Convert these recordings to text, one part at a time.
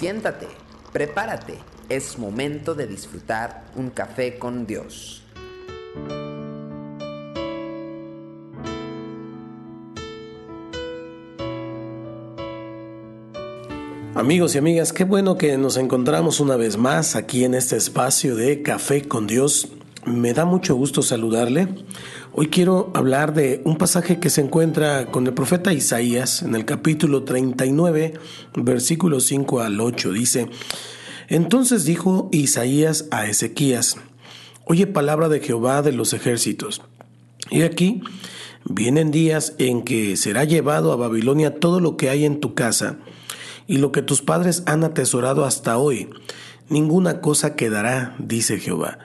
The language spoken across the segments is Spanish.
Siéntate, prepárate, es momento de disfrutar un café con Dios. Amigos y amigas, qué bueno que nos encontramos una vez más aquí en este espacio de Café con Dios. Me da mucho gusto saludarle. Hoy quiero hablar de un pasaje que se encuentra con el profeta Isaías en el capítulo 39, versículos 5 al 8. Dice, entonces dijo Isaías a Ezequías, oye palabra de Jehová de los ejércitos. Y aquí vienen días en que será llevado a Babilonia todo lo que hay en tu casa y lo que tus padres han atesorado hasta hoy. Ninguna cosa quedará, dice Jehová.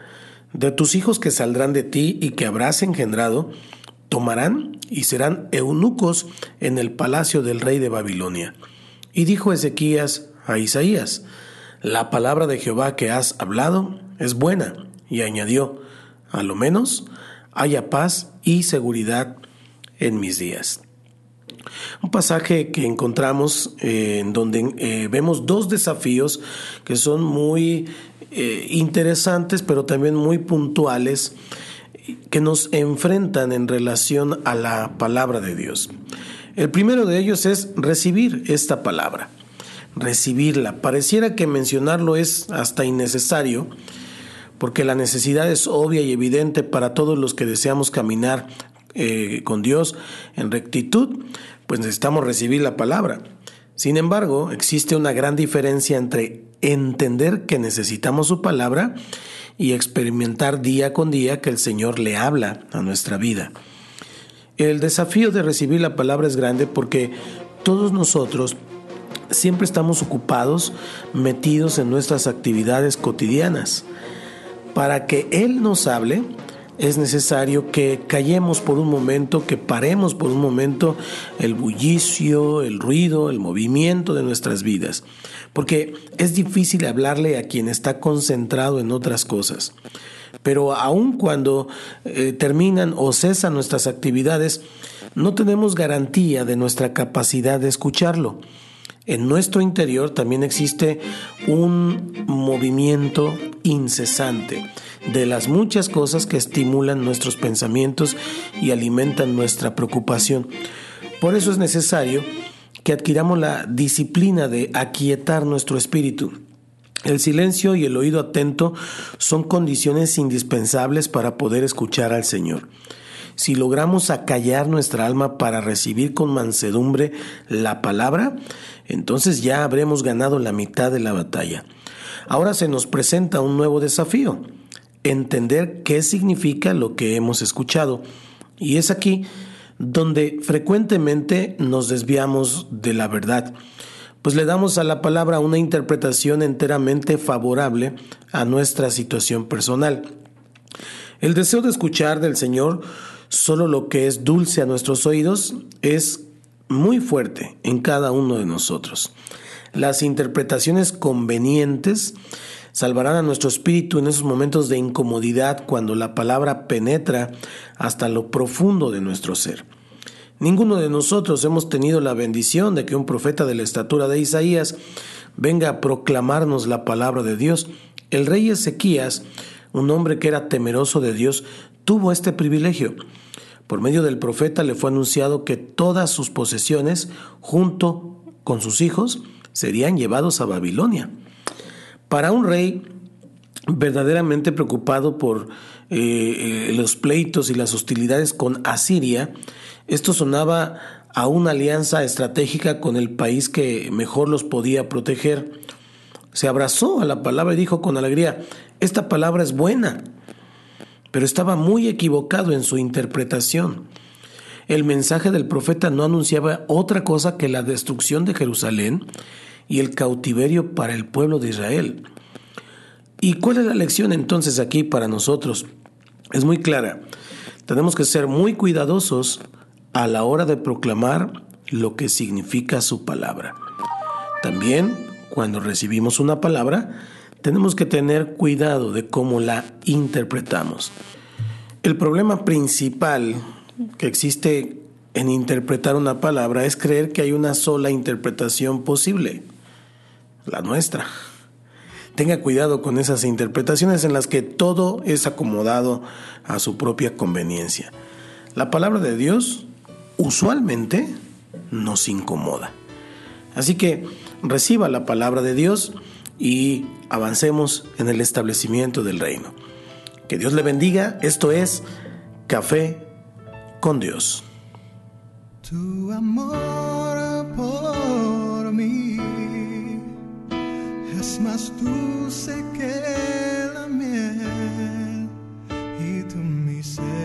De tus hijos que saldrán de ti y que habrás engendrado, tomarán y serán eunucos en el palacio del rey de Babilonia. Y dijo Ezequías a Isaías, la palabra de Jehová que has hablado es buena. Y añadió, a lo menos haya paz y seguridad en mis días. Un pasaje que encontramos eh, en donde eh, vemos dos desafíos que son muy eh, interesantes, pero también muy puntuales, que nos enfrentan en relación a la palabra de Dios. El primero de ellos es recibir esta palabra, recibirla. Pareciera que mencionarlo es hasta innecesario, porque la necesidad es obvia y evidente para todos los que deseamos caminar con Dios en rectitud, pues necesitamos recibir la palabra. Sin embargo, existe una gran diferencia entre entender que necesitamos su palabra y experimentar día con día que el Señor le habla a nuestra vida. El desafío de recibir la palabra es grande porque todos nosotros siempre estamos ocupados, metidos en nuestras actividades cotidianas. Para que Él nos hable, es necesario que callemos por un momento, que paremos por un momento el bullicio, el ruido, el movimiento de nuestras vidas, porque es difícil hablarle a quien está concentrado en otras cosas. Pero aun cuando eh, terminan o cesan nuestras actividades, no tenemos garantía de nuestra capacidad de escucharlo. En nuestro interior también existe un movimiento incesante de las muchas cosas que estimulan nuestros pensamientos y alimentan nuestra preocupación. Por eso es necesario que adquiramos la disciplina de aquietar nuestro espíritu. El silencio y el oído atento son condiciones indispensables para poder escuchar al Señor. Si logramos acallar nuestra alma para recibir con mansedumbre la palabra, entonces ya habremos ganado la mitad de la batalla. Ahora se nos presenta un nuevo desafío entender qué significa lo que hemos escuchado. Y es aquí donde frecuentemente nos desviamos de la verdad, pues le damos a la palabra una interpretación enteramente favorable a nuestra situación personal. El deseo de escuchar del Señor solo lo que es dulce a nuestros oídos es muy fuerte en cada uno de nosotros. Las interpretaciones convenientes salvarán a nuestro espíritu en esos momentos de incomodidad cuando la palabra penetra hasta lo profundo de nuestro ser. Ninguno de nosotros hemos tenido la bendición de que un profeta de la estatura de Isaías venga a proclamarnos la palabra de Dios. El rey Ezequías, un hombre que era temeroso de Dios, tuvo este privilegio. Por medio del profeta le fue anunciado que todas sus posesiones, junto con sus hijos, serían llevados a Babilonia. Para un rey verdaderamente preocupado por eh, los pleitos y las hostilidades con Asiria, esto sonaba a una alianza estratégica con el país que mejor los podía proteger. Se abrazó a la palabra y dijo con alegría, esta palabra es buena, pero estaba muy equivocado en su interpretación. El mensaje del profeta no anunciaba otra cosa que la destrucción de Jerusalén y el cautiverio para el pueblo de Israel. ¿Y cuál es la lección entonces aquí para nosotros? Es muy clara. Tenemos que ser muy cuidadosos a la hora de proclamar lo que significa su palabra. También, cuando recibimos una palabra, tenemos que tener cuidado de cómo la interpretamos. El problema principal que existe en interpretar una palabra es creer que hay una sola interpretación posible. la nuestra. Tenga cuidado con esas interpretaciones en las que todo es acomodado a su propia conveniencia. La palabra de Dios usualmente nos incomoda. Así que reciba la palabra de Dios y avancemos en el establecimiento del reino. Que Dios le bendiga. Esto es Café con Dios. Tu amor por mí es más dulce que la miel y tu misericordia